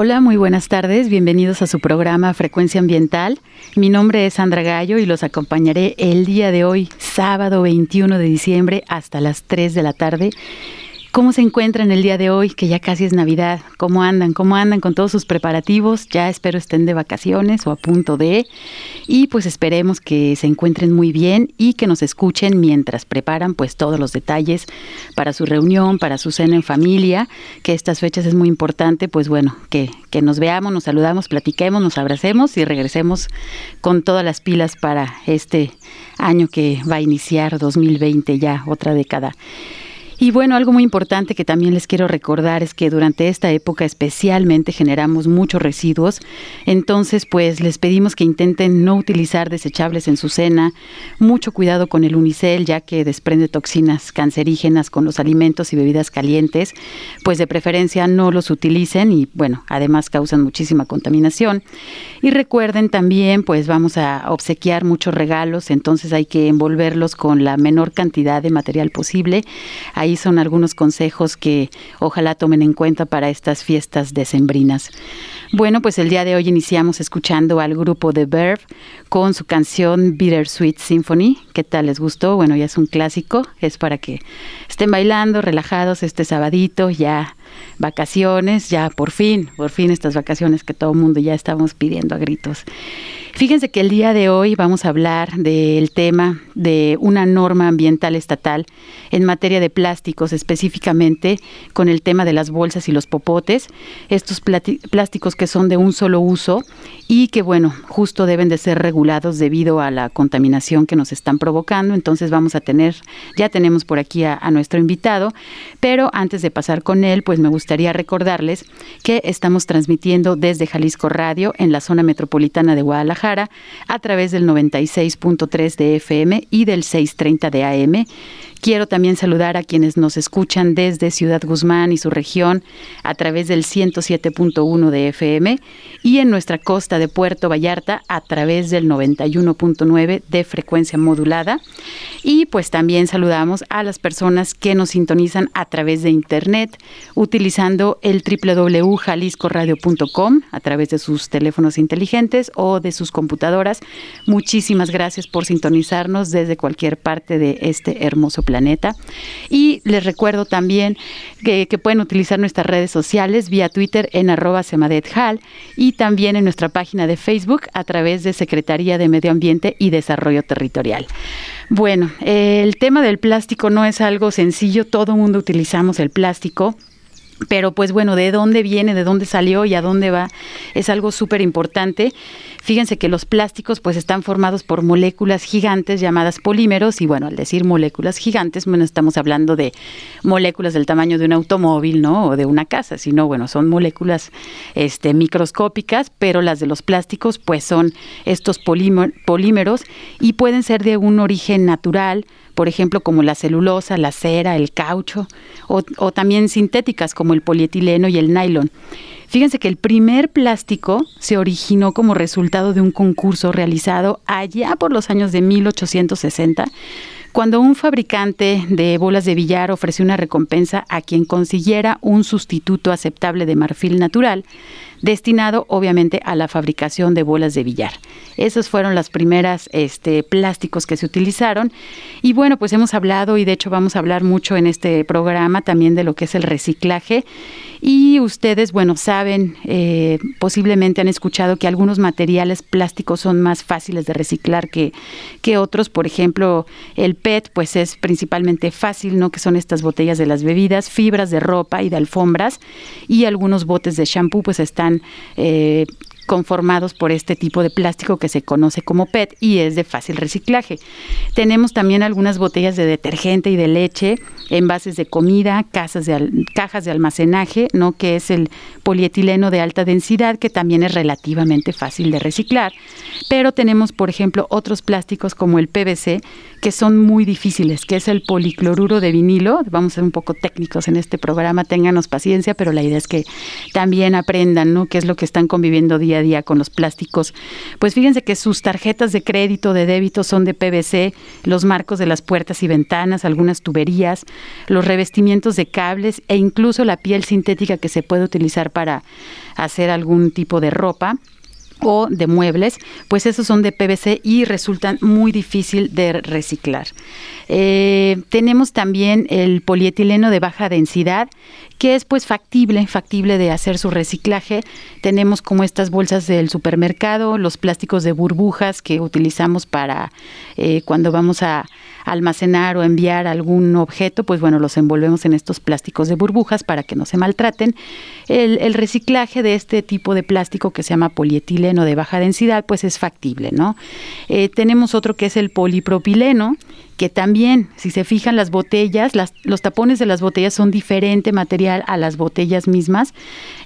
Hola, muy buenas tardes. Bienvenidos a su programa Frecuencia Ambiental. Mi nombre es Sandra Gallo y los acompañaré el día de hoy, sábado 21 de diciembre, hasta las 3 de la tarde ¿Cómo se encuentran el día de hoy, que ya casi es Navidad? ¿Cómo andan? ¿Cómo andan con todos sus preparativos? Ya espero estén de vacaciones o a punto de. Y pues esperemos que se encuentren muy bien y que nos escuchen mientras preparan pues todos los detalles para su reunión, para su cena en familia, que estas fechas es muy importante, pues bueno, que, que nos veamos, nos saludamos, platiquemos, nos abracemos y regresemos con todas las pilas para este año que va a iniciar 2020 ya, otra década. Y bueno, algo muy importante que también les quiero recordar es que durante esta época especialmente generamos muchos residuos, entonces pues les pedimos que intenten no utilizar desechables en su cena, mucho cuidado con el unicel ya que desprende toxinas cancerígenas con los alimentos y bebidas calientes, pues de preferencia no los utilicen y bueno, además causan muchísima contaminación. Y recuerden también pues vamos a obsequiar muchos regalos, entonces hay que envolverlos con la menor cantidad de material posible. Son algunos consejos que ojalá tomen en cuenta para estas fiestas decembrinas. Bueno, pues el día de hoy iniciamos escuchando al grupo The Verve con su canción Bittersweet Symphony. ¿Qué tal les gustó? Bueno, ya es un clásico, es para que estén bailando, relajados este sabadito, ya vacaciones, ya por fin, por fin estas vacaciones que todo mundo ya estamos pidiendo a gritos. Fíjense que el día de hoy vamos a hablar del tema de una norma ambiental estatal en materia de plásticos, específicamente con el tema de las bolsas y los popotes, estos plásticos que son de un solo uso y que, bueno, justo deben de ser regulados debido a la contaminación que nos están provocando. Entonces vamos a tener, ya tenemos por aquí a nuestro invitado, pero antes de pasar con él, pues me gustaría recordarles que estamos transmitiendo desde Jalisco Radio en la zona metropolitana de Guadalajara a través del 96.3 de FM y del 630 de AM Quiero también saludar a quienes nos escuchan desde Ciudad Guzmán y su región a través del 107.1 de FM y en nuestra costa de Puerto Vallarta a través del 91.9 de frecuencia modulada. Y pues también saludamos a las personas que nos sintonizan a través de internet utilizando el www.jaliscoradio.com a través de sus teléfonos inteligentes o de sus computadoras. Muchísimas gracias por sintonizarnos desde cualquier parte de este hermoso planeta. Y les recuerdo también que, pueden utilizar nuestras redes sociales vía Twitter en arroba semadethal y también en nuestra página de Facebook a través de Secretaría de Medio Ambiente y Desarrollo Territorial. Bueno, el tema del plástico no es algo sencillo, todo mundo utilizamos el plástico. Pero pues bueno, de dónde viene, de dónde salió y a dónde va es algo súper importante. Fíjense que los plásticos pues están formados por moléculas gigantes llamadas polímeros y bueno, al decir moléculas gigantes, bueno, estamos hablando de moléculas del tamaño de un automóvil, ¿no? O de una casa, sino bueno, son moléculas este microscópicas, pero las de los plásticos pues son estos polímeros y pueden ser de un origen natural, por ejemplo, como la celulosa, la cera, el caucho, o, o también sintéticas como el polietileno y el nylon. Fíjense que el primer plástico se originó como resultado de un concurso realizado allá por los años de 1860 cuando un fabricante de bolas de billar ofreció una recompensa a quien consiguiera un sustituto aceptable de marfil natural, destinado obviamente a la fabricación de bolas de billar. Esos fueron las primeras este, plásticos que se utilizaron. Y bueno, pues hemos hablado y de hecho vamos a hablar mucho en este programa también de lo que es el reciclaje. Y ustedes, bueno, saben, eh, posiblemente han escuchado que algunos materiales plásticos son más fáciles de reciclar que, que otros. Por ejemplo, el Pues es principalmente fácil, ¿no? Que son estas botellas de las bebidas, fibras de ropa y de alfombras. Y algunos botes de shampoo, pues están eh, conformados por este tipo de plástico que se conoce como PET y es de fácil reciclaje. Tenemos también algunas botellas de detergente y de leche, envases de comida, casas de cajas de almacenaje, ¿no? que es el polietileno de alta densidad, que también es relativamente fácil de reciclar. Pero tenemos, por ejemplo, otros plásticos como el PVC, que son muy difíciles, que es el policloruro de vinilo. Vamos a ser un poco técnicos en este programa, ténganos paciencia, pero la idea es que también aprendan, ¿no? qué es lo que están conviviendo día día con los plásticos. Pues fíjense que sus tarjetas de crédito, de débito son de PVC, los marcos de las puertas y ventanas, algunas tuberías, los revestimientos de cables e incluso la piel sintética que se puede utilizar para hacer algún tipo de ropa o de muebles, pues esos son de PVC y resultan muy difícil de reciclar. Eh, tenemos también el polietileno de baja densidad, que es pues factible, factible de hacer su reciclaje. Tenemos como estas bolsas del supermercado, los plásticos de burbujas que utilizamos para eh, cuando vamos a almacenar o enviar algún objeto, pues bueno, los envolvemos en estos plásticos de burbujas para que no se maltraten. El, reciclaje de este tipo de plástico que se llama polietileno de baja densidad, pues es factible, ¿no? Eh, tenemos otro que es el polipropileno, que también, si se fijan las botellas, las, los tapones de las botellas son diferente material a las botellas mismas,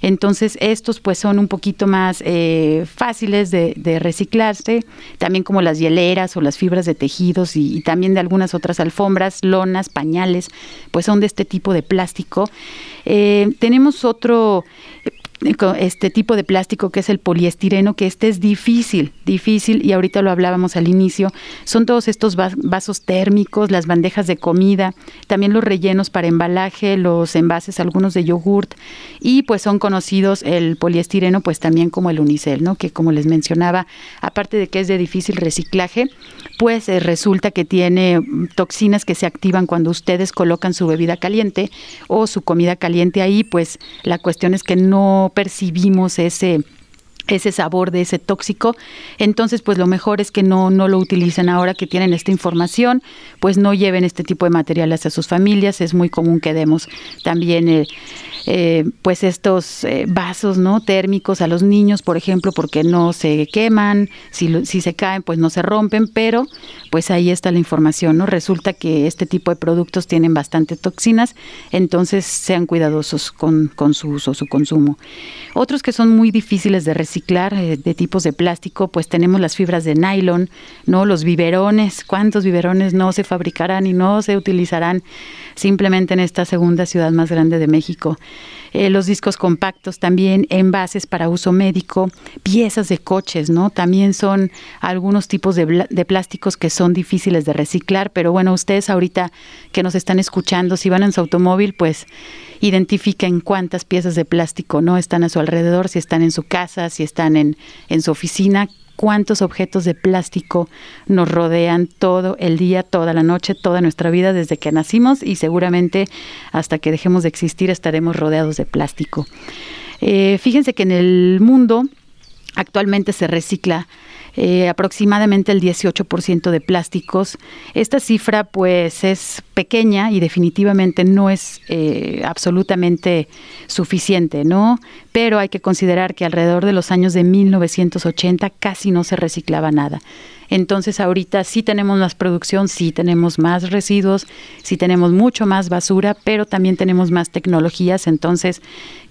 entonces estos pues son un poquito más eh, fáciles de, reciclarse, también como las hieleras o las fibras de tejidos y, y también de algunas otras alfombras, lonas, pañales, pues son de este tipo de plástico. Eh, tenemos otro este tipo de plástico que es el poliestireno, que este es difícil, difícil, y ahorita lo hablábamos al inicio, son todos estos vasos térmicos, las bandejas de comida, también los rellenos para embalaje, los envases, algunos de yogurt, y pues son conocidos el poliestireno pues también como el unicel, ¿no? Que como les mencionaba, aparte de que es de difícil reciclaje, pues eh, resulta que tiene toxinas que se activan cuando ustedes colocan su bebida caliente o su comida caliente ahí, pues la cuestión es que no percibimos ese ese sabor de ese tóxico. Entonces, pues lo mejor es que no, no lo utilicen ahora que tienen esta información, pues no lleven este tipo de materiales a sus familias. Es muy común que demos también eh, eh, pues estos eh, vasos no térmicos a los niños, por ejemplo, porque no se queman, si, si se caen, pues no se rompen, pero pues ahí está la información. Resulta que este tipo de productos tienen bastante toxinas, entonces sean cuidadosos con, con su uso, su consumo. Otros que son muy difíciles de reciclar, eh, de tipos de plástico, pues tenemos las fibras de nylon, ¿no? Los biberones, ¿cuántos biberones no se fabricarán y no se utilizarán simplemente en esta segunda ciudad más grande de México? Eh, los discos compactos también, envases para uso médico, piezas de coches, ¿no? También son algunos tipos de, de plásticos que son difíciles de reciclar, pero bueno, ustedes ahorita que nos están escuchando, si van en su automóvil, pues identifiquen cuántas piezas de plástico no están a su alrededor, si están en su casa, si están en, en su oficina, cuántos objetos de plástico nos rodean todo el día, toda la noche, toda nuestra vida desde que nacimos y seguramente hasta que dejemos de existir estaremos rodeados de plástico. Eh, fíjense que en el mundo actualmente se recicla eh, aproximadamente el 18% de plásticos. Esta cifra pues es pequeña y definitivamente no es eh, absolutamente suficiente, ¿no? Pero hay que considerar que alrededor de los años de 1980 casi no se reciclaba nada. Entonces ahorita sí tenemos más producción, sí tenemos más residuos, sí tenemos mucho más basura, pero también tenemos más tecnologías. Entonces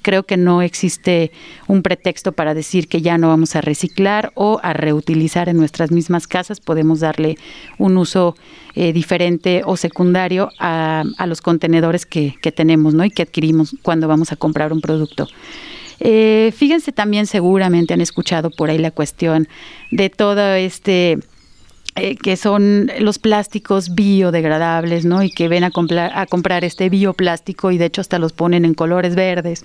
creo que no existe un pretexto para decir que ya no vamos a reciclar o a reutilizar en nuestras mismas casas. Podemos darle un uso eh, diferente o secundario a, los contenedores que, tenemos ¿no? y que adquirimos cuando vamos a comprar un producto. Eh, fíjense también, seguramente han escuchado por ahí la cuestión de todo este eh, que son los plásticos biodegradables, ¿no? Y que ven a comprar, a comprar este bioplástico y de hecho hasta los ponen en colores verdes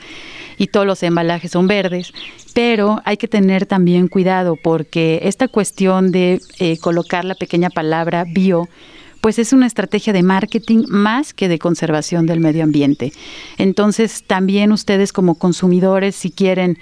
y todos los embalajes son verdes. Pero hay que tener también cuidado porque esta cuestión de eh, colocar la pequeña palabra bio, pues es una estrategia de marketing más que de conservación del medio ambiente. Entonces, también ustedes como consumidores, si quieren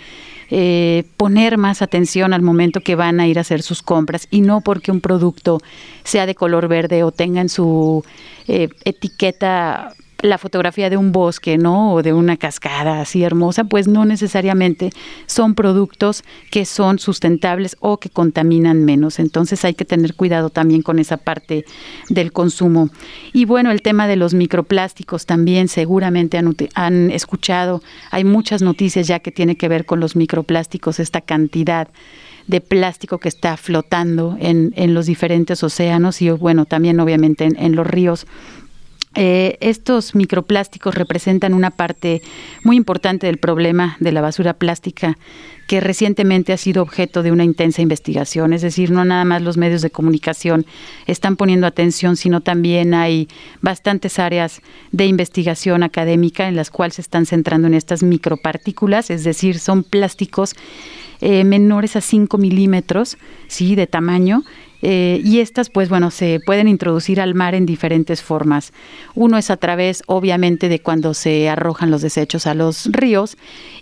eh, poner más atención al momento que van a ir a hacer sus compras y no porque un producto sea de color verde o tenga en su eh, etiqueta la fotografía de un bosque, ¿no? O de una cascada así hermosa, pues no necesariamente son productos que son sustentables o que contaminan menos. Entonces hay que tener cuidado también con esa parte del consumo. Y bueno, el tema de los microplásticos también seguramente han, escuchado. Hay muchas noticias ya que tiene que ver con los microplásticos, esta cantidad de plástico que está flotando en, en los diferentes océanos y bueno, también obviamente en los ríos eh, estos microplásticos representan una parte muy importante del problema de la basura plástica que recientemente ha sido objeto de una intensa investigación. Es decir, no nada más los medios de comunicación están poniendo atención, sino también hay bastantes áreas de investigación académica en las cuales se están centrando en estas micropartículas, es decir, son plásticos eh, menores a 5 milímetros ¿sí? de tamaño eh, y estas, pues bueno, se pueden introducir al mar en diferentes formas. Uno es a través, obviamente, de cuando se arrojan los desechos a los ríos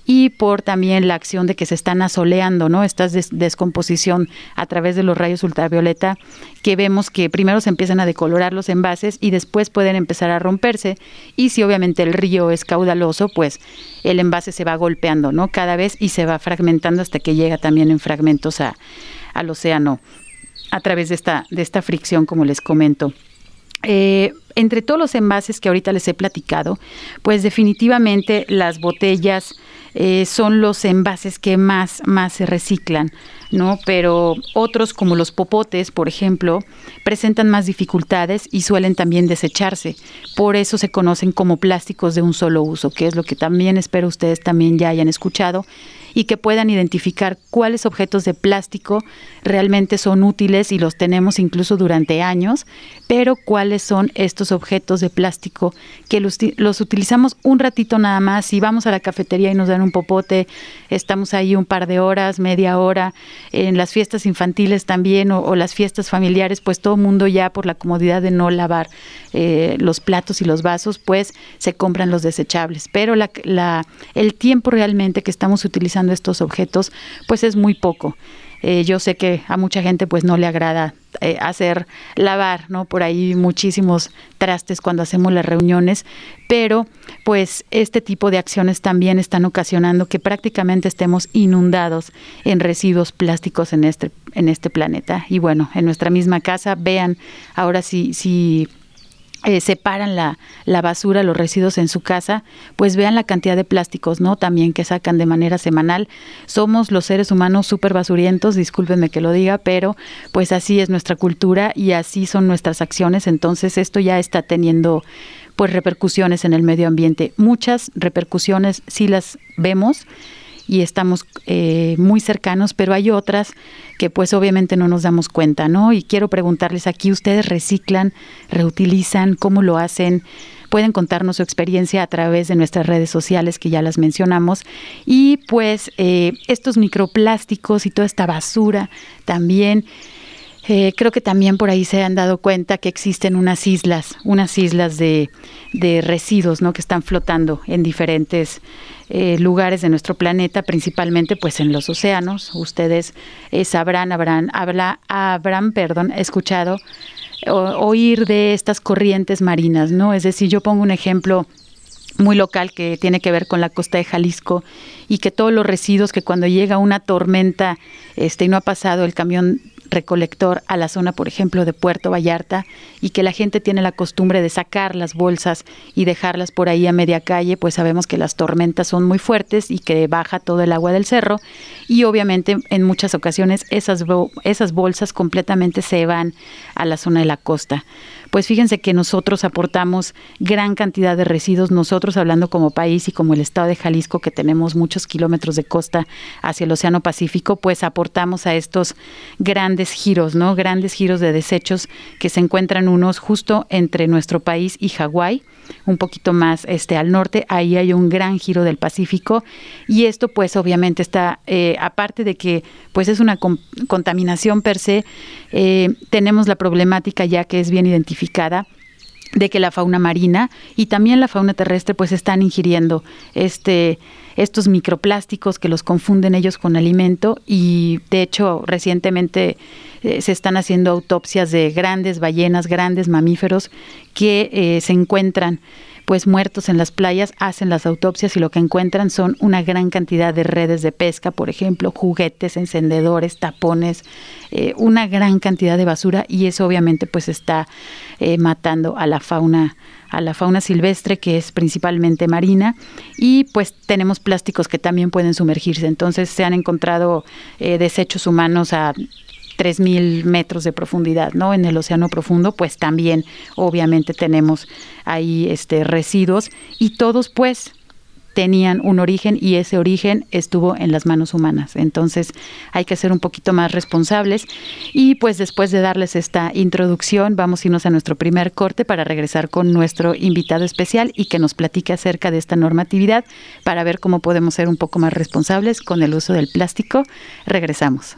y por también la acción de que se están asoleando, ¿no? Esta descomposición a través de los rayos ultravioleta que vemos que primero se empiezan a decolorar los envases y después pueden empezar a romperse y si obviamente el río es caudaloso, pues el envase se va golpeando, ¿no? Cada vez y se va fragmentando hasta que llega también en fragmentos a, al océano a través de esta, de esta fricción, como les comento. Eh, entre todos los envases que ahorita les he platicado, pues definitivamente las botellas eh, son los envases que más, más se reciclan, ¿no? Pero otros como los popotes, por ejemplo, presentan más dificultades y suelen también desecharse. Por eso se conocen como plásticos de un solo uso, que es lo que también espero ustedes también ya hayan escuchado y que puedan identificar cuáles objetos de plástico realmente son útiles y los tenemos incluso durante años, pero cuáles son estos objetos de plástico que los, utilizamos un ratito nada más. Si vamos a la cafetería y nos dan un popote, estamos ahí un par de horas, media hora, en las fiestas infantiles también o, las fiestas familiares, pues todo mundo ya por la comodidad de no lavar eh, los platos y los vasos, pues se compran los desechables. Pero el tiempo realmente que estamos utilizando estos objetos, pues es muy poco. Eh, yo sé que a mucha gente pues no le agrada eh, hacer lavar, ¿no? Por ahí muchísimos trastes cuando hacemos las reuniones, pero pues este tipo de acciones también están ocasionando que prácticamente estemos inundados en residuos plásticos en este en este planeta y bueno, en nuestra misma casa vean ahora si si eh, separan la, la, basura, los residuos en su casa, pues vean la cantidad de plásticos, ¿no? También que sacan de manera semanal. Somos los seres humanos súper basurientos, discúlpenme que lo diga, pero pues así es nuestra cultura y así son nuestras acciones. Entonces esto ya está teniendo pues repercusiones en el medio ambiente. Muchas repercusiones sí las vemos y estamos eh, muy cercanos, pero hay otras que pues obviamente no nos damos cuenta, ¿no? Y quiero preguntarles aquí, ¿ustedes reciclan, reutilizan? ¿Cómo lo hacen? Pueden contarnos su experiencia a través de nuestras redes sociales que ya las mencionamos. Y pues eh, estos microplásticos y toda esta basura también. Eh, creo que también por ahí se han dado cuenta que existen unas islas, unas islas de, de residuos, ¿no? Que están flotando en diferentes eh, lugares de nuestro planeta, principalmente pues en los océanos. Ustedes eh, sabrán, habrán, habla, habrán, perdón, escuchado oír de estas corrientes marinas, ¿no? Es decir, yo pongo un ejemplo muy local que tiene que ver con la costa de Jalisco y que todos los residuos que cuando llega una tormenta este y no ha pasado el camión recolector a la zona, por ejemplo, de Puerto Vallarta y que la gente tiene la costumbre de sacar las bolsas y dejarlas por ahí a media calle, pues sabemos que las tormentas son muy fuertes y que baja todo el agua del cerro y obviamente en muchas ocasiones esas, esas bolsas completamente se van a la zona de la costa pues fíjense que nosotros aportamos gran cantidad de residuos, nosotros hablando como país y como el estado de Jalisco, que tenemos muchos kilómetros de costa hacia el Océano Pacífico, pues aportamos a estos grandes giros, ¿no? Grandes giros de desechos que se encuentran unos justo entre nuestro país y Hawái un poquito más este al norte, ahí hay un gran giro del Pacífico y esto pues obviamente está, eh, aparte de que pues es una contaminación per se, eh, tenemos la problemática ya que es bien identificada de que la fauna marina y también la fauna terrestre pues están ingiriendo este estos microplásticos que los confunden ellos con alimento y de hecho recientemente eh, se están haciendo autopsias de grandes ballenas, grandes mamíferos que eh, se encuentran pues muertos en las playas, hacen las autopsias y lo que encuentran son una gran cantidad de redes de pesca, por ejemplo, juguetes, encendedores, tapones, eh, una gran cantidad de basura y eso obviamente pues está eh, matando a la fauna a la fauna silvestre que es principalmente marina y pues tenemos plásticos que también pueden sumergirse. Entonces se han encontrado eh, desechos humanos a 3.000 metros de profundidad, ¿no? En el océano profundo, pues también obviamente tenemos ahí este, residuos y todos pues tenían un origen y ese origen estuvo en las manos humanas. Entonces hay que ser un poquito más responsables y pues después de darles esta introducción vamos a irnos a nuestro primer corte para regresar con nuestro invitado especial y que nos platique acerca de esta normatividad para ver cómo podemos ser un poco más responsables con el uso del plástico. Regresamos.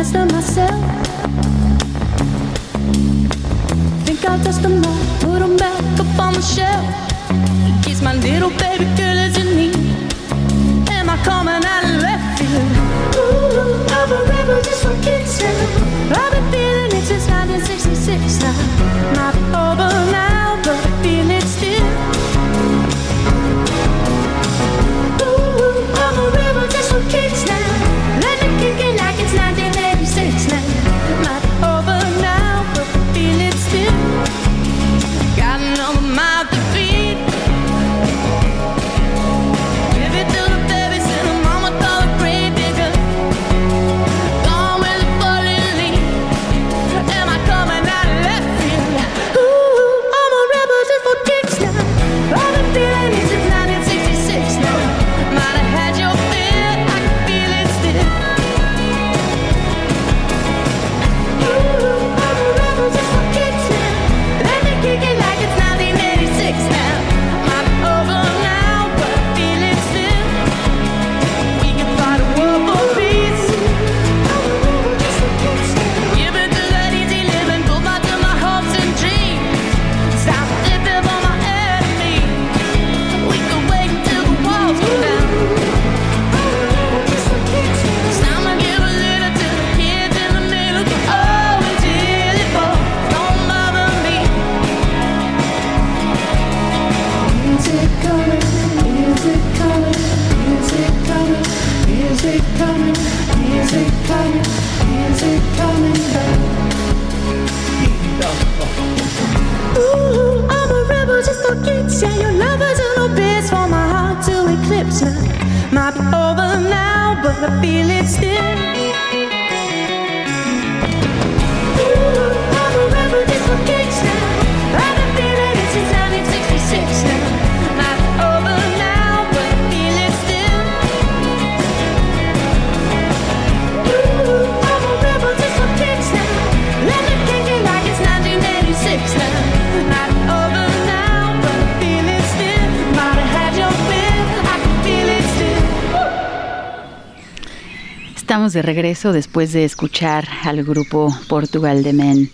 to myself. Think I'll dust them off, put them back up on the shelf. In case my little baby girl is in need. Am I coming out of left field? Ooh, I'm a rebel just for kicks now. I've been de regreso después de escuchar al grupo Portugal de Men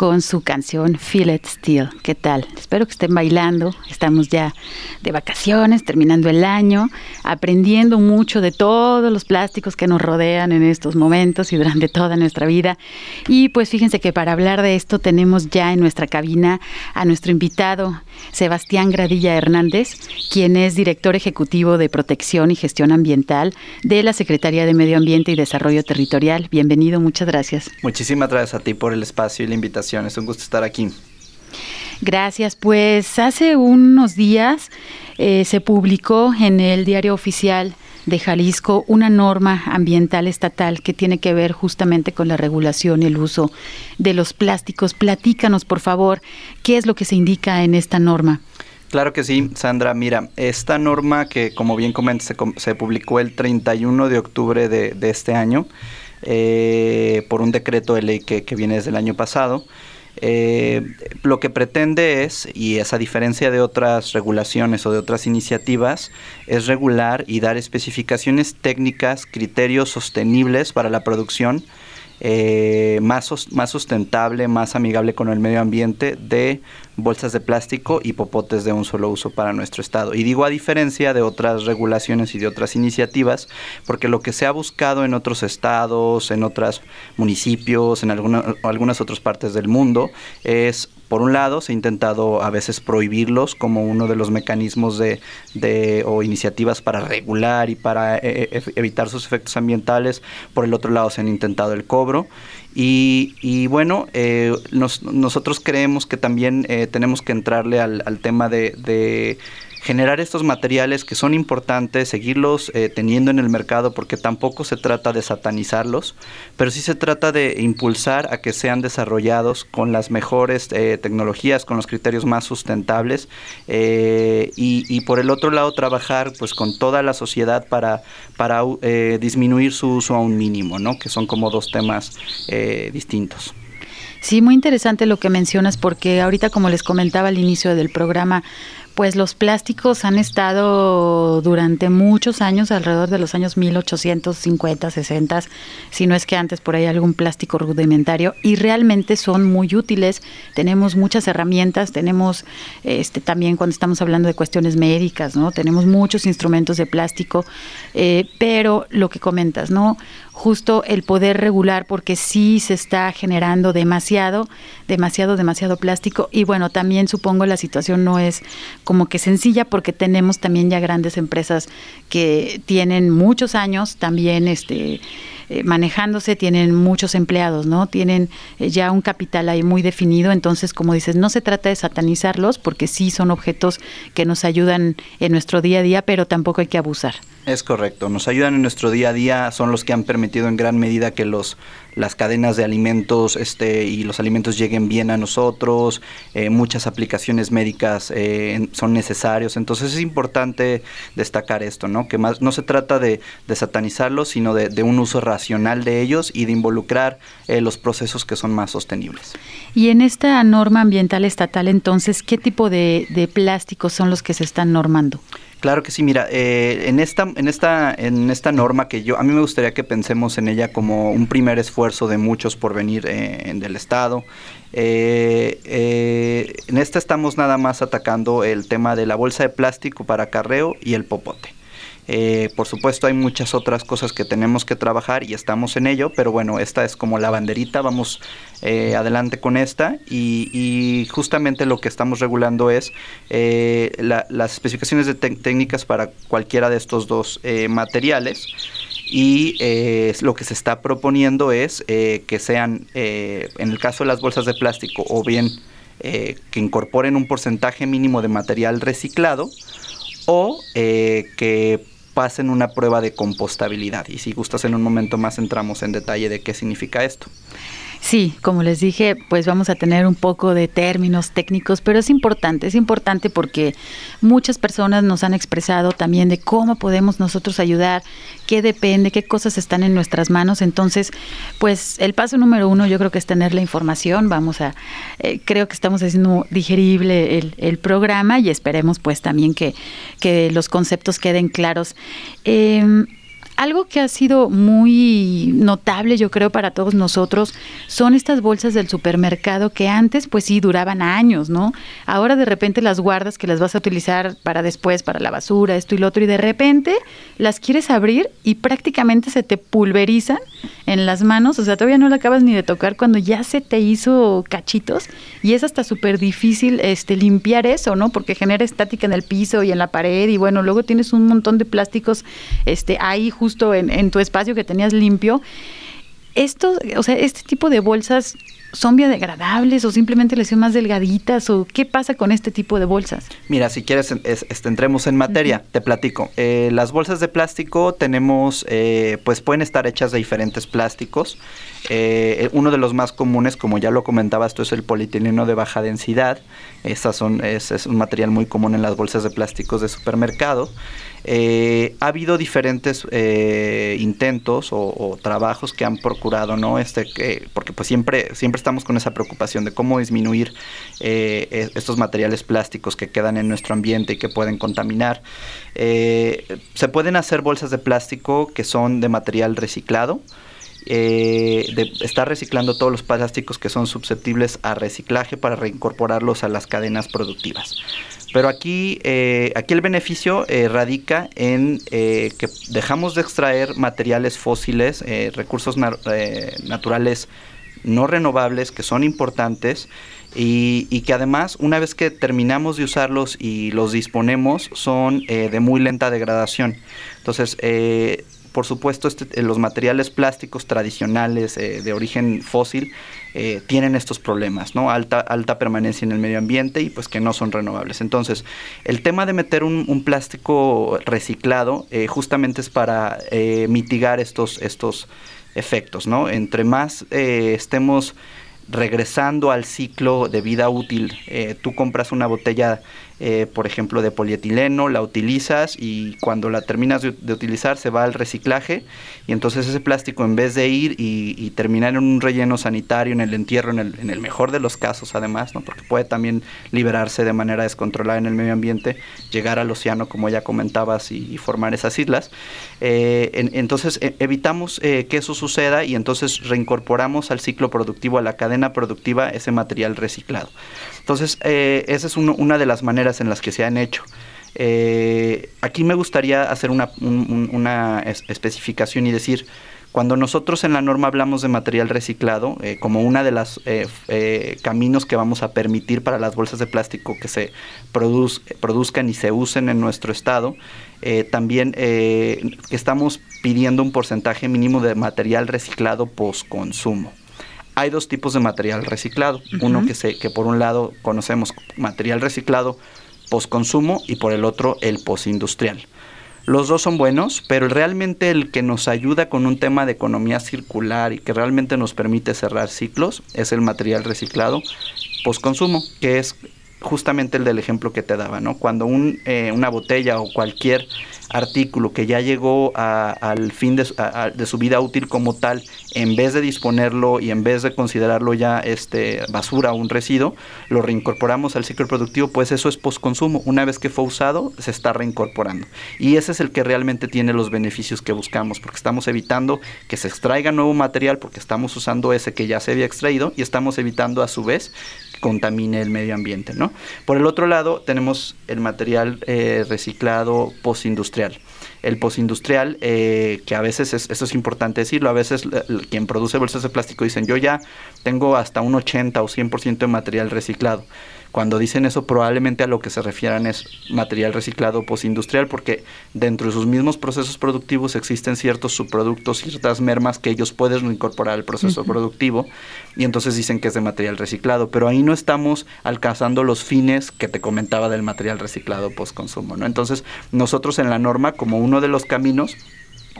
con su canción Feel It Still. ¿Qué tal? Espero que estén bailando. Estamos ya de vacaciones, terminando el año, aprendiendo mucho de todos los plásticos que nos rodean en estos momentos y durante toda nuestra vida. Y pues fíjense que para hablar de esto tenemos ya en nuestra cabina a nuestro invitado, Sebastián Gradilla Hernández, quien es director ejecutivo de Protección y Gestión Ambiental de la Secretaría de Medio Ambiente y Desarrollo Territorial. Bienvenido, muchas gracias. Muchísimas gracias a ti por el espacio y la invitación es un gusto estar aquí. Gracias. Pues hace unos días eh, se publicó en el diario oficial de Jalisco una norma ambiental estatal que tiene que ver justamente con la regulación y el uso de los plásticos. Platícanos, por favor, qué es lo que se indica en esta norma. Claro que sí, Sandra. Mira, esta norma que, como bien comentas, se, publicó el 31 de octubre de este año, eh, por un decreto de ley que, viene desde el año pasado. Eh, lo que pretende es, y es a diferencia de otras regulaciones o de otras iniciativas, es regular y dar especificaciones técnicas, criterios sostenibles para la producción eh, más, más sustentable, más amigable con el medio ambiente de bolsas de plástico y popotes de un solo uso para nuestro estado. Y digo a diferencia de otras regulaciones y de otras iniciativas, porque lo que se ha buscado en otros estados, en otros municipios, en algunas otras partes del mundo, es por un lado, se ha intentado a veces prohibirlos como uno de los mecanismos de, de o iniciativas para regular y para eh, eh, evitar sus efectos ambientales. Por el otro lado, se han intentado el cobro. Y, y bueno, eh, nosotros creemos que también tenemos que entrarle al, al tema de, de generar estos materiales que son importantes, seguirlos eh, teniendo en el mercado, porque tampoco se trata de satanizarlos, pero sí se trata de impulsar a que sean desarrollados con las mejores eh, tecnologías, con los criterios más sustentables, eh, y, por el otro lado trabajar pues con toda la sociedad para, para disminuir su uso a un mínimo, ¿no? que son como dos temas distintos. Sí, muy interesante lo que mencionas porque ahorita como les comentaba al inicio del programa, pues los plásticos han estado durante muchos años, alrededor de los años 1850, 60, si no es que antes por ahí algún plástico rudimentario, y realmente son muy útiles. Tenemos muchas herramientas, tenemos este también cuando estamos hablando de cuestiones médicas, ¿no? Tenemos muchos instrumentos de plástico, eh, pero lo que comentas, ¿no? Justo el poder regular porque sí se está generando demasiado, demasiado, demasiado plástico. Y bueno, también supongo la situación no es como que sencilla porque tenemos también ya grandes empresas que tienen muchos años también este eh, manejándose, tienen muchos empleados, ¿no? Tienen eh, ya un capital ahí muy definido, entonces, como dices, no se trata de satanizarlos porque sí son objetos que nos ayudan en nuestro día a día, pero tampoco hay que abusar. Es correcto, nos ayudan en nuestro día a día, son los que han permitido en gran medida que los las cadenas de alimentos este, y los alimentos lleguen bien a nosotros, eh, muchas aplicaciones médicas son necesarios, entonces es importante destacar esto, ¿no? que más no se trata de, de satanizarlos, sino de, de, un uso racional de ellos y de involucrar eh, los procesos que son más sostenibles. Y en esta norma ambiental estatal, entonces, ¿qué tipo de, plásticos son los que se están normando? Claro que sí, mira, eh, en esta, en esta, en esta norma que yo, a mí me gustaría que pensemos en ella como un primer esfuerzo de muchos por venir eh, del Estado. en esta estamos nada más atacando el tema de la bolsa de plástico para carreo y el popote. Eh, por supuesto hay muchas otras cosas que tenemos que trabajar y estamos en ello, pero bueno, esta es como la banderita, vamos eh, adelante con esta y, justamente lo que estamos regulando es eh, las especificaciones de técnicas para cualquiera de estos dos materiales y lo que se está proponiendo es que sean, en el caso de las bolsas de plástico, o bien que incorporen un porcentaje mínimo de material reciclado, o que pasen una prueba de compostabilidad. Y si gustas en un momento más entramos en detalle de qué significa esto. Sí, como les dije, pues vamos a tener un poco de términos técnicos, pero es importante, es importante porque muchas personas nos han expresado también de cómo podemos nosotros ayudar, qué depende, qué cosas están en nuestras manos. Entonces, pues el paso número uno yo creo que es tener la información. Vamos a, eh, creo que estamos haciendo digerible el, el, programa y esperemos pues también que, que los conceptos queden claros. Eh, algo que ha sido muy notable, yo creo, para todos nosotros, son estas bolsas del supermercado que antes, pues sí, duraban años, ¿no? Ahora de repente las guardas que las vas a utilizar para después, para la basura, esto y lo otro, y de repente las quieres abrir y prácticamente se te pulverizan en las manos, o sea, todavía no la acabas ni de tocar cuando ya se te hizo cachitos y es hasta súper difícil este, limpiar eso, ¿no? Porque genera estática en el piso y en la pared y bueno, luego tienes un montón de plásticos este, ahí justo en, tu espacio que tenías limpio. Esto, o sea, este tipo de bolsas son biodegradables o simplemente les son más delgaditas o qué pasa con este tipo de bolsas? Mira, si quieres, este, entremos en materia, te platico. Eh, las bolsas de plástico tenemos, eh, pues pueden estar hechas de diferentes plásticos. Eh, uno de los más comunes, como ya lo comentabas tú, es el polietileno de baja densidad. Estas son, es, es un material muy común en las bolsas de plásticos de supermercado. Eh, ha habido diferentes eh, intentos o, trabajos que han procurado, ¿no? Este, que, porque pues siempre, siempre estamos con esa preocupación de cómo disminuir eh, e, estos materiales plásticos que quedan en nuestro ambiente y que pueden contaminar. se pueden hacer bolsas de plástico que son de material reciclado. De estar reciclando todos los plásticos que son susceptibles a reciclaje para reincorporarlos a las cadenas productivas. Pero aquí, eh, aquí el beneficio eh, radica en eh, que dejamos de extraer materiales fósiles, recursos naturales no renovables que son importantes y, y, que además una vez que terminamos de usarlos y los disponemos son de muy lenta degradación. Entonces, por supuesto, este, eh, los materiales plásticos tradicionales eh, de origen fósil eh, tienen estos problemas, ¿no? Alta, alta permanencia en el medio ambiente y pues que no son renovables. Entonces, el tema de meter un, plástico reciclado justamente es para mitigar estos, estos efectos, ¿no? Entre más estemos regresando al ciclo de vida útil, tú compras una botella eh, por ejemplo, de polietileno, la utilizas y cuando la terminas de, utilizar se va al reciclaje y entonces ese plástico en vez de ir y, terminar en un relleno sanitario, en el entierro, en el, mejor de los casos además, ¿no? porque puede también liberarse de manera descontrolada en el medio ambiente, llegar al océano como ya comentabas y, formar esas islas. Eh, entonces e, evitamos eh, que eso suceda y entonces reincorporamos al ciclo productivo, a la cadena productiva, ese material reciclado. Entonces, esa es una de las maneras en las que se han hecho. Eh, aquí me gustaría hacer una, especificación y decir, cuando nosotros en la norma hablamos de material reciclado, eh, como una de los caminos que vamos a permitir para las bolsas de plástico que se produzcan y se usen en nuestro estado, también estamos pidiendo un porcentaje mínimo de material reciclado post consumo hay dos tipos de material reciclado. Uno que, se, que por un lado conocemos material reciclado postconsumo y por el otro el postindustrial. Los dos son buenos, pero realmente el que nos ayuda con un tema de economía circular y que realmente nos permite cerrar ciclos es el material reciclado postconsumo, que es justamente el del ejemplo que te daba, ¿no? Cuando un, eh, una botella o cualquier artículo que ya llegó al fin de, su vida útil como tal, en vez de disponerlo y en vez de considerarlo ya este, basura o un residuo, lo reincorporamos al ciclo productivo, pues eso es postconsumo. Una vez que fue usado, se está reincorporando. Y ese es el que realmente tiene los beneficios que buscamos, porque estamos evitando que se extraiga nuevo material, porque estamos usando ese que ya se había extraído y estamos evitando a su vez contamine el medio ambiente. ¿no? Por el otro lado, tenemos el material eh, reciclado postindustrial. El postindustrial, eh, que a veces, es, eso es importante decirlo, a veces quien produce bolsas de plástico dicen, yo ya tengo hasta un 80 o 100% de material reciclado. Cuando dicen eso, probablemente a lo que se refieran es material reciclado postindustrial, porque dentro de sus mismos procesos productivos existen ciertos subproductos, ciertas mermas que ellos pueden incorporar al proceso productivo, y entonces dicen que es de material reciclado, pero ahí no estamos alcanzando los fines que te comentaba del material reciclado postconsumo. ¿no? Entonces, nosotros en la norma, como uno de los caminos,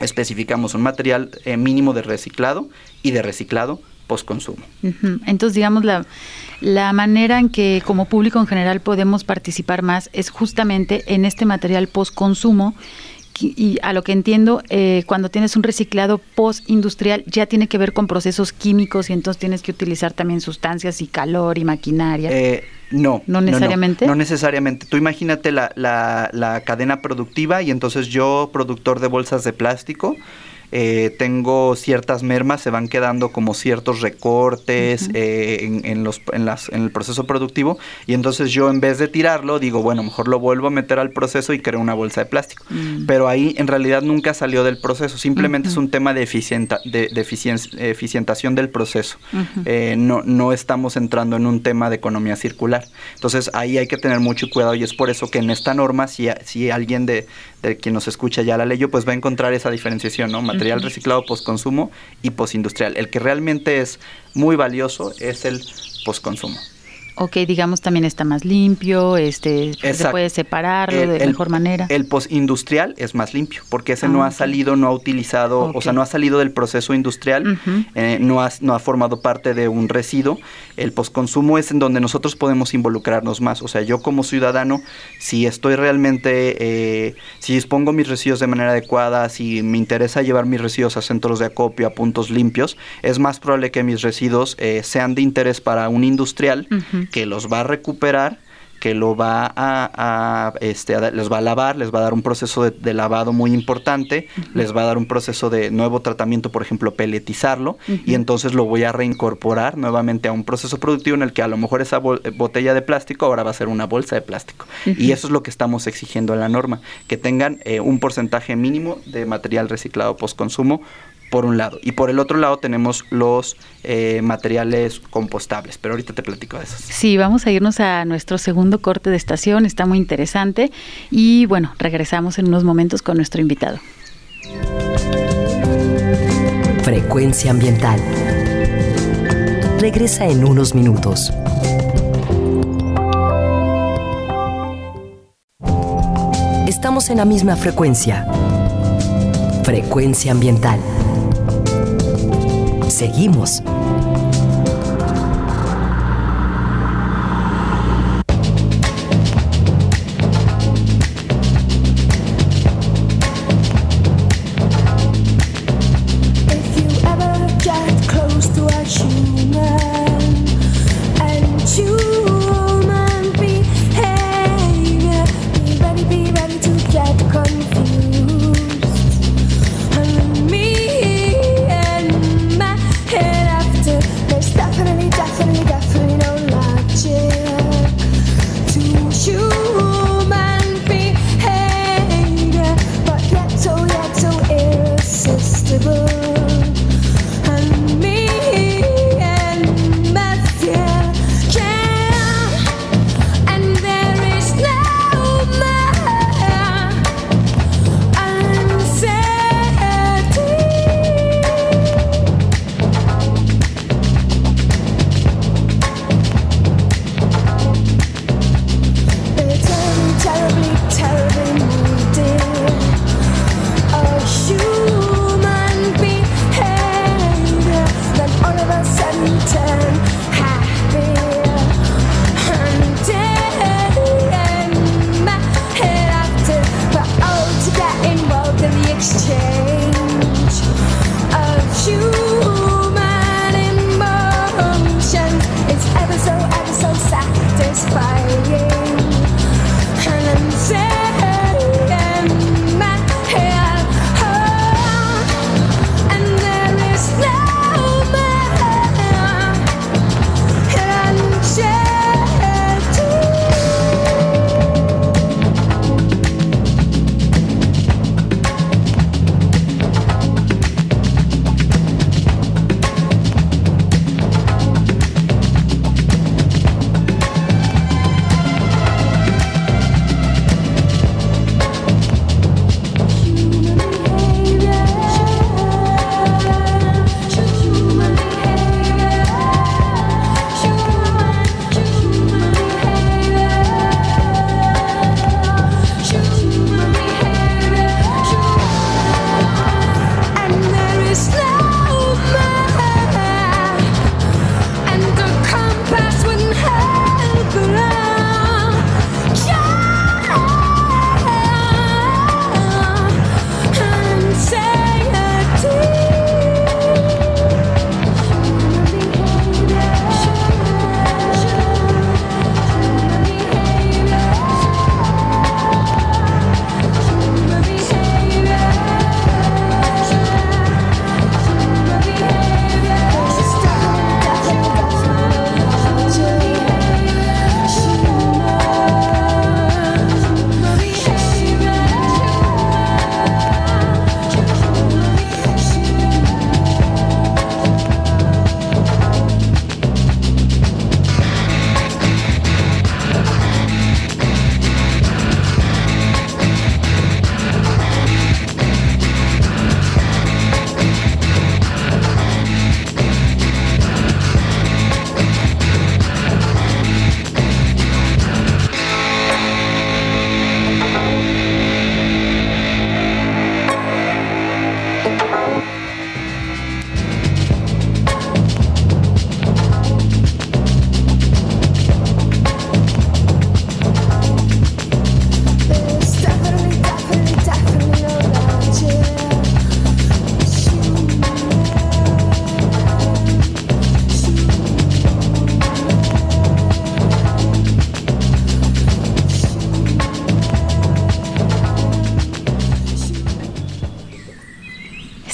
especificamos un material eh, mínimo de reciclado y de reciclado postconsumo. Entonces, digamos, la, la manera en que como público en general podemos participar más es justamente en este material postconsumo y a lo que entiendo, eh, cuando tienes un reciclado post-industrial ya tiene que ver con procesos químicos y entonces tienes que utilizar también sustancias y calor y maquinaria. Eh, no. ¿No necesariamente? No, necesariamente. Tú imagínate la, la, la cadena productiva y entonces yo, productor de bolsas de plástico, eh, tengo ciertas mermas, se van quedando como ciertos recortes eh, en, los, en, las, en el proceso productivo y entonces yo en vez de tirarlo digo, bueno, mejor lo vuelvo a meter al proceso y creo una bolsa de plástico. Mm. Pero ahí en realidad nunca salió del proceso, simplemente es un tema de, eficienta, de, eficientación del proceso. Eh, no, no estamos entrando en un tema de economía circular. Entonces ahí hay que tener mucho cuidado y es por eso que en esta norma, si, si alguien de, de quien nos escucha ya la leyó, pues va a encontrar esa diferenciación, ¿no? Material reciclado postconsumo y postindustrial. El que realmente es muy valioso es el postconsumo. Ok, digamos también está más limpio, este, se puede separarlo de mejor manera. El postindustrial es más limpio, porque ese no ah, ha salido, no ha utilizado, o sea, no ha salido del proceso industrial, eh, no, ha, no ha formado parte de un residuo. El postconsumo es en donde nosotros podemos involucrarnos más. O sea, yo como ciudadano, si estoy realmente, eh, si dispongo mis residuos de manera adecuada, si me interesa llevar mis residuos a centros de acopio, a puntos limpios, es más probable que mis residuos eh, sean de interés para un industrial que los va a recuperar, que lo va a, este, les va a lavar, les va a dar un proceso de, lavado muy importante, les va a dar un proceso de nuevo tratamiento, por ejemplo, peletizarlo, y entonces lo voy a reincorporar nuevamente a un proceso productivo en el que a lo mejor esa botella de plástico ahora va a ser una bolsa de plástico. Y eso es lo que estamos exigiendo en la norma, que tengan eh, un porcentaje mínimo de material reciclado post consumo por un lado. Y por el otro lado tenemos los eh, materiales compostables, pero ahorita te platico de esos. Sí, vamos a irnos a nuestro segundo corte de estación, está muy interesante. Y bueno, regresamos en unos momentos con nuestro invitado. Frecuencia ambiental. Regresa en unos minutos. Estamos en la misma frecuencia. Frecuencia ambiental. Seguimos.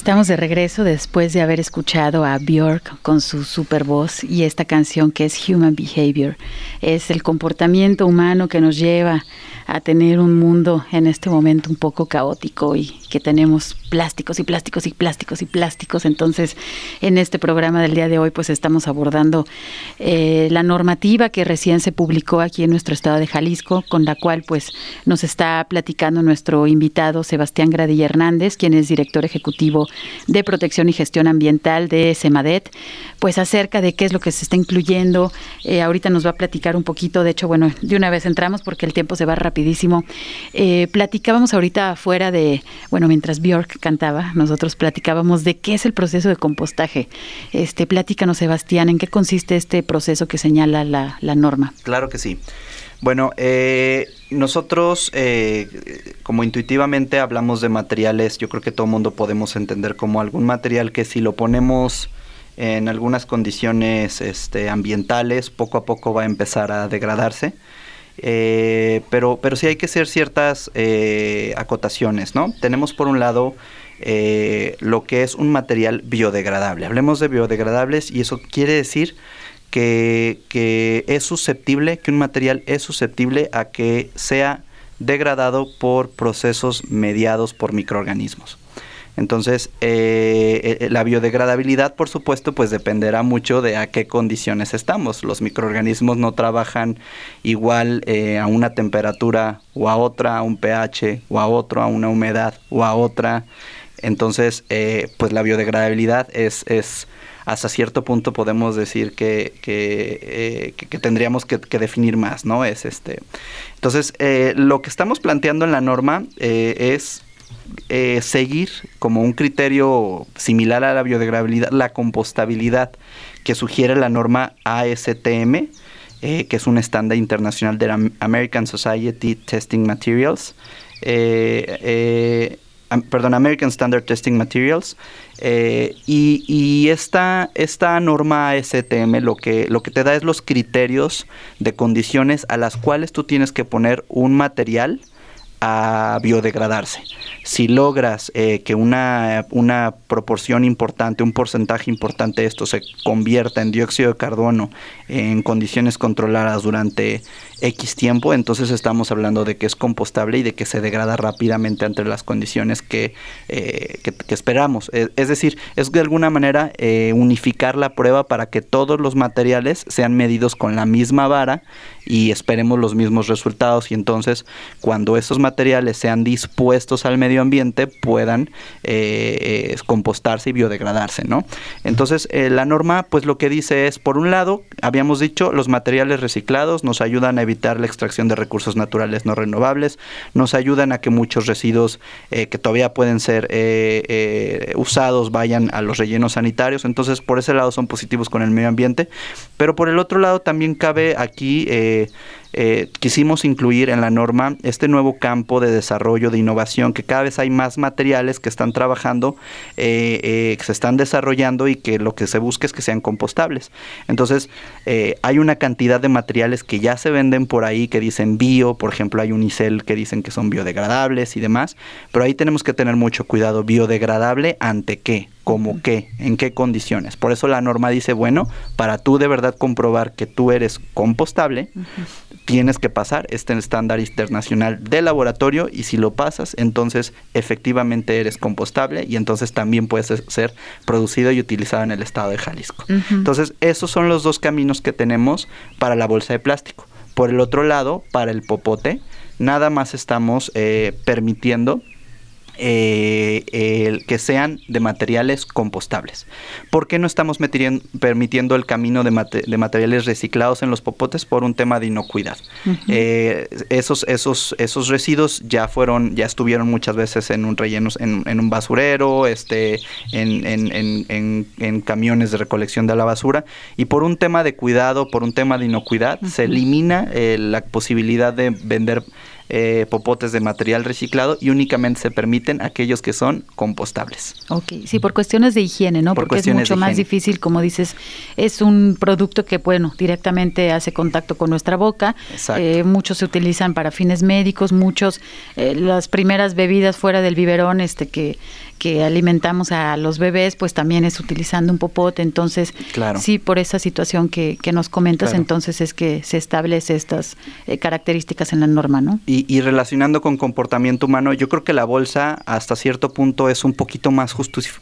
Estamos de regreso después de haber escuchado a Björk con su super voz y esta canción que es Human Behavior. Es el comportamiento humano que nos lleva a tener un mundo en este momento un poco caótico y que tenemos plásticos y plásticos y plásticos y plásticos. Entonces, en este programa del día de hoy, pues estamos abordando eh, la normativa que recién se publicó aquí en nuestro estado de Jalisco, con la cual pues nos está platicando nuestro invitado Sebastián Gradilla Hernández, quien es director ejecutivo de Protección y Gestión Ambiental de SEMADET, pues acerca de qué es lo que se está incluyendo. Eh, ahorita nos va a platicar un poquito, de hecho, bueno, de una vez entramos porque el tiempo se va rapidísimo. Eh, platicábamos ahorita afuera de, bueno, mientras Bjork cantaba, nosotros platicábamos de qué es el proceso de compostaje. Este, platícanos, Sebastián, ¿en qué consiste este proceso que señala la, norma? Claro que sí. Bueno, eh, nosotros eh, como intuitivamente hablamos de materiales, yo creo que todo el mundo podemos entender como algún material que si lo ponemos en algunas condiciones este, ambientales, poco a poco va a empezar a degradarse. Eh, pero, pero sí hay que hacer ciertas eh, acotaciones, ¿no? Tenemos por un lado eh, lo que es un material biodegradable. Hablemos de biodegradables y eso quiere decir que, es susceptible, que un material es susceptible a que sea degradado por procesos mediados por microorganismos. Entonces, eh, eh, la biodegradabilidad, por supuesto, pues dependerá mucho de a qué condiciones estamos. Los microorganismos no trabajan igual eh, a una temperatura o a otra, a un pH o a otro, a una humedad o a otra. Entonces, pues la biodegradabilidad es, es hasta cierto punto podemos decir que, que, tendríamos que, definir más, ¿no? Es este. Entonces, lo que estamos planteando en la norma es eh, seguir como un criterio similar a la biodegradabilidad, la compostabilidad que sugiere la norma ASTM, eh, que es un estándar internacional de la American Society Testing Materials. Eh, perdón, American Standard Testing Materials. y, esta, esta, norma ASTM lo que, lo que te da es los criterios de condiciones a las cuales tú tienes que poner un material a biodegradarse. Si logras eh, que una, una, proporción importante, un porcentaje importante de esto se convierta en dióxido de carbono en condiciones controladas durante X tiempo, entonces estamos hablando de que es compostable y de que se degrada rápidamente entre las condiciones que, eh, esperamos. Eh, es decir, es de alguna manera unificar la prueba para que todos los materiales sean medidos con la misma vara y esperemos los mismos resultados y entonces cuando esos materiales sean dispuestos al medio ambiente puedan eh, compostarse y biodegradarse, ¿no? Entonces eh, la norma pues lo que dice es por un lado habíamos dicho los materiales reciclados nos ayudan a evitar la extracción de recursos naturales no renovables, nos ayudan a que muchos residuos eh, que todavía pueden ser usados vayan a los rellenos sanitarios, entonces por ese lado son positivos con el medio ambiente, pero por el otro lado también cabe aquí eh, quisimos incluir en la norma este nuevo campo de desarrollo, de innovación, que cada vez hay más materiales que están trabajando, eh, eh, que se están desarrollando y que lo que se busca es que sean compostables. Entonces, hay una cantidad de materiales que ya se venden por ahí que dicen bio, por ejemplo, hay unicel que dicen que son biodegradables y demás, pero ahí tenemos que tener mucho cuidado. ¿Biodegradable ante qué? ¿Cómo qué? ¿En qué condiciones? Por eso la norma dice, bueno, para tú de verdad comprobar que tú eres compostable, tienes que pasar este estándar internacional de laboratorio y si lo pasas, entonces efectivamente eres compostable y entonces también puedes ser producido y utilizado en el estado de Jalisco. Entonces, esos son los dos caminos que tenemos para la bolsa de plástico. Por el otro lado, para el popote, nada más estamos eh, permitiendo eh, que sean de materiales compostables. ¿Por qué no estamos permitiendo el camino de, materiales reciclados en los popotes? Por un tema de inocuidad. Eh, esos, esos, esos residuos ya fueron, ya estuvieron muchas veces en un relleno, en, un basurero, este, en, camiones de recolección de la basura. Y por un tema de cuidado, por un tema de inocuidad, se elimina eh, la posibilidad de vender eh, popotes de material reciclado y únicamente se permiten aquellos que son compostables. Ok, sí, por cuestiones de higiene, ¿no? Porque es mucho más difícil, como dices, es un producto que, bueno, directamente hace contacto con nuestra boca. Eh, muchos se utilizan para fines médicos, muchos, eh, las primeras bebidas fuera del biberón, este, que, que alimentamos a los bebés, pues también es utilizando un popote. Entonces, Claro. sí, por esa situación que, que nos comentas, Claro. entonces es que se establece estas eh, características en la norma, ¿no? Y, y relacionando con comportamiento humano, yo creo que la bolsa hasta cierto punto es un poquito más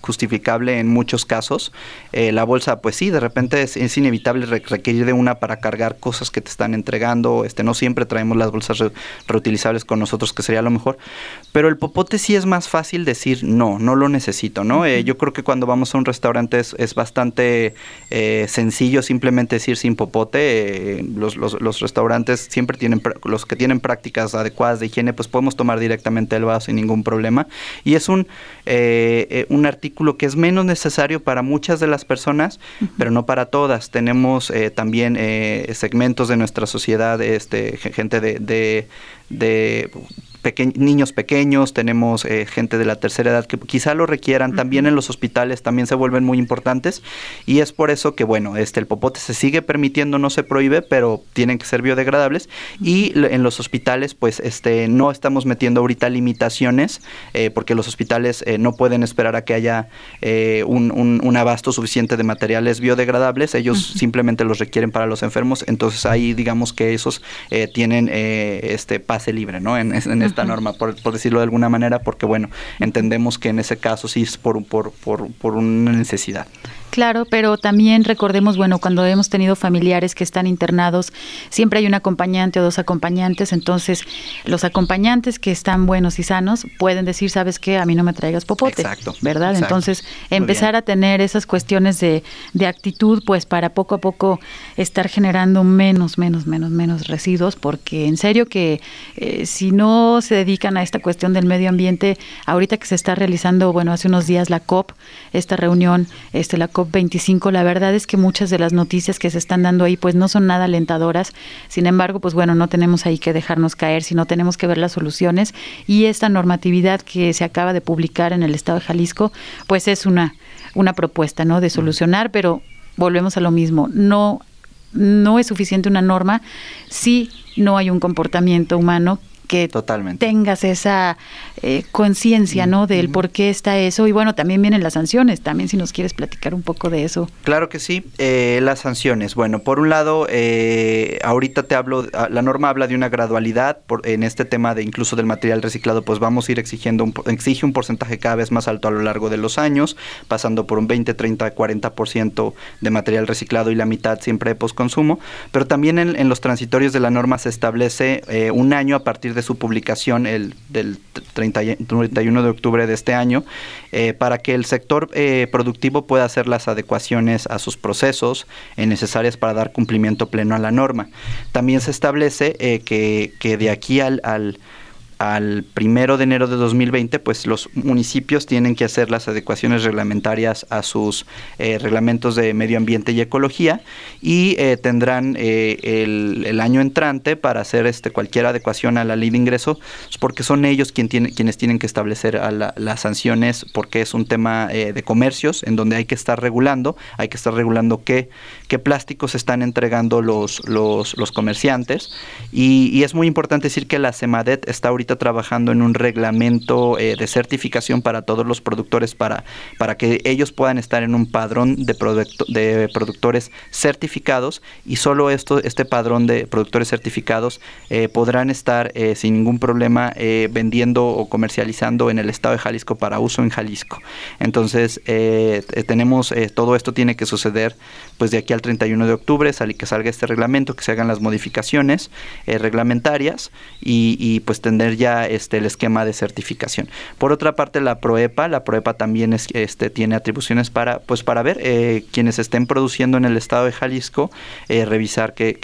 justificable en muchos casos. Eh, la bolsa, pues sí, de repente es, es inevitable re- requerir de una para cargar cosas que te están entregando. Este, no siempre traemos las bolsas re- reutilizables con nosotros, que sería lo mejor. Pero el popote sí es más fácil decir no, no lo necesito, ¿no? Eh, yo creo que cuando vamos a un restaurante es, es bastante eh, sencillo simplemente decir sin popote. eh, los, los- los restaurantes siempre tienen, los que tienen prácticas adecuadas de higiene, pues podemos tomar directamente el vaso sin ningún problema. Y es un, un artículo que es menos necesario para muchas de las personas, pero no para todas. Tenemos eh, también eh, segmentos de nuestra sociedad, este, ge- gente de, de, de peque- niños pequeños, tenemos eh, gente de la tercera edad que quizá lo requieran, también en los hospitales también se vuelven muy importantes y es por eso que bueno, este el popote se sigue permitiendo, no se prohíbe, pero tienen que ser biodegradables y en los hospitales pues este no estamos metiendo ahorita limitaciones eh, porque los hospitales eh, no pueden esperar a que haya eh, un, un- un abasto suficiente de materiales biodegradables, ellos simplemente los requieren para los enfermos, entonces ahí digamos que esos eh, tienen eh, este pase libre, ¿no? En, en norma, por, por decirlo de alguna manera, porque bueno, entendemos que en ese caso sí es por, por, por, por una necesidad. Claro, pero también recordemos, bueno, cuando hemos tenido familiares que están internados, siempre hay un acompañante o dos acompañantes, entonces los acompañantes que están buenos y sanos pueden decir, ¿sabes qué? A mí no me traigas popote, Exacto, ¿verdad? exacto. Entonces, empezar a tener esas cuestiones de, de actitud, pues para poco a poco estar generando menos, menos, menos, menos residuos, porque en serio que eh, si no se dedican a esta cuestión del medio ambiente, ahorita que se está realizando, bueno, hace unos días la COP, esta reunión, este la COP 25, la verdad es que muchas de las noticias que se están dando ahí pues no son nada alentadoras. Sin embargo, pues bueno, no tenemos ahí que dejarnos caer, sino tenemos que ver las soluciones y esta normatividad que se acaba de publicar en el estado de Jalisco, pues es una una propuesta, ¿no? de solucionar, pero volvemos a lo mismo, no no es suficiente una norma si no hay un comportamiento humano que Totalmente. tengas esa eh, conciencia, ¿no? Del por qué está eso. Y bueno, también vienen las sanciones. También si nos quieres platicar un poco de eso. Claro que sí. Eh, las sanciones. Bueno, por un lado, eh, ahorita te hablo, ah, la norma habla de una gradualidad. Por, en este tema de incluso del material reciclado, pues vamos a ir exigiendo, un, exige un porcentaje cada vez más alto a lo largo de los años, pasando por un 20, 30, 40% de material reciclado y la mitad siempre de postconsumo. Pero también en, en los transitorios de la norma se establece eh, un año a partir de su publicación, el del 30 y- 31 de octubre de este año, eh, para que el sector eh, productivo pueda hacer las adecuaciones a sus procesos eh, necesarias para dar cumplimiento pleno a la norma. También se establece eh, que, que de aquí al, al al primero de enero de 2020, pues los municipios tienen que hacer las adecuaciones reglamentarias a sus eh, reglamentos de medio ambiente y ecología y eh, tendrán eh, el, año entrante para hacer este cualquier adecuación a la ley de ingreso, pues, porque son ellos quienes tienen que establecer las sanciones, porque es un tema eh, de comercios en donde hay que estar regulando, hay que estar regulando qué, qué plásticos están entregando los comerciantes. Y, y es muy importante decir que la CEMADET está ahorita trabajando en un reglamento eh, de certificación para todos los productores para, para que ellos puedan estar en un padrón de, producto- de productores certificados y solo esto, este padrón de productores certificados eh, podrán estar eh, sin ningún problema vendiendo o comercializando en el estado de Jalisco para uso en Jalisco. Entonces, tenemos, todo esto tiene que suceder pues de aquí al 31 de octubre, que salga este reglamento, que se hagan las modificaciones reglamentarias y, y, pues tener ya este el esquema de certificación. Por otra parte, la PROEPA, la PROEPA también es, este, tiene atribuciones para, pues para ver eh, quienes estén produciendo en el estado de Jalisco, eh, revisar que,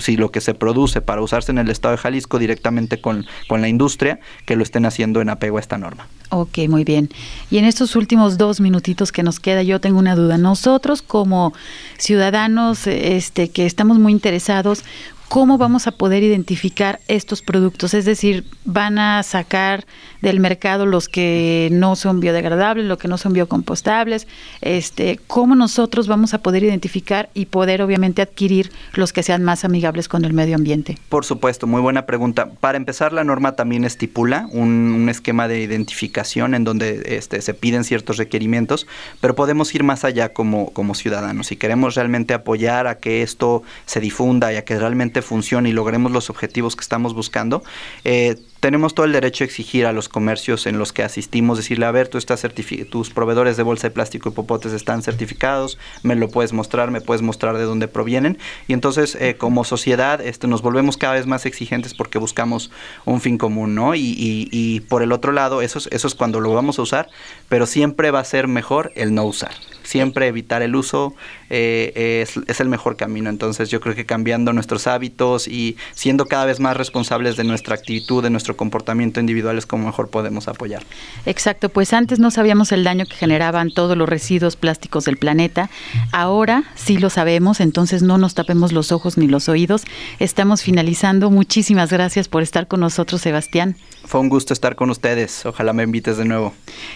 si lo que se produce para usarse en el estado de Jalisco directamente con, con la industria, que lo estén haciendo en apego a esta norma. Ok, muy bien. Y en estos últimos dos minutitos que nos queda, yo tengo una duda. Nosotros como ciudadanos este, que estamos muy interesados, ¿cómo vamos a poder identificar estos productos? Es decir, ¿van a sacar del mercado los que no son biodegradables, los que no son biocompostables, este, cómo nosotros vamos a poder identificar y poder obviamente adquirir los que sean más amigables con el medio ambiente. Por supuesto, muy buena pregunta. Para empezar, la norma también estipula un, esquema de identificación en donde este, se piden ciertos requerimientos, pero podemos ir más allá como, como ciudadanos. Si queremos realmente apoyar a que esto se difunda y a que realmente funcione y logremos los objetivos que estamos buscando, eh, tenemos todo el derecho a exigir a los comercios en los que asistimos, decirle, a ver, tú estás tus proveedores de bolsa de plástico y popotes están certificados, me lo puedes mostrar, me puedes mostrar de dónde provienen. Y entonces, eh, como sociedad, este, nos volvemos cada vez más exigentes porque buscamos un fin común, ¿no? Y, y por el otro lado, eso es, eso es cuando lo vamos a usar, pero siempre va a ser mejor el no usar siempre evitar el uso eh, es, el mejor camino. Entonces yo creo que cambiando nuestros hábitos y siendo cada vez más responsables de nuestra actitud, de nuestro comportamiento individual es como mejor podemos apoyar. Exacto, pues antes no sabíamos el daño que generaban todos los residuos plásticos del planeta. Ahora sí lo sabemos, entonces no nos tapemos los ojos ni los oídos. Estamos finalizando. Muchísimas gracias por estar con nosotros, Sebastián. Fue un gusto estar con ustedes. Ojalá me invites de nuevo.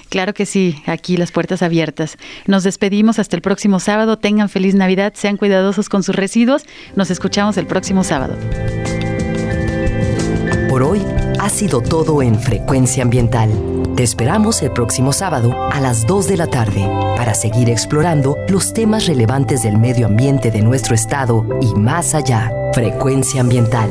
Claro que sí, aquí las puertas abiertas. Nos despedimos hasta el próximo sábado. Tengan feliz Navidad, sean cuidadosos con sus residuos. Nos escuchamos el próximo sábado. Por hoy ha sido todo en Frecuencia Ambiental. Te esperamos el próximo sábado a las 2 de la tarde para seguir explorando los temas relevantes del medio ambiente de nuestro estado y más allá. Frecuencia Ambiental,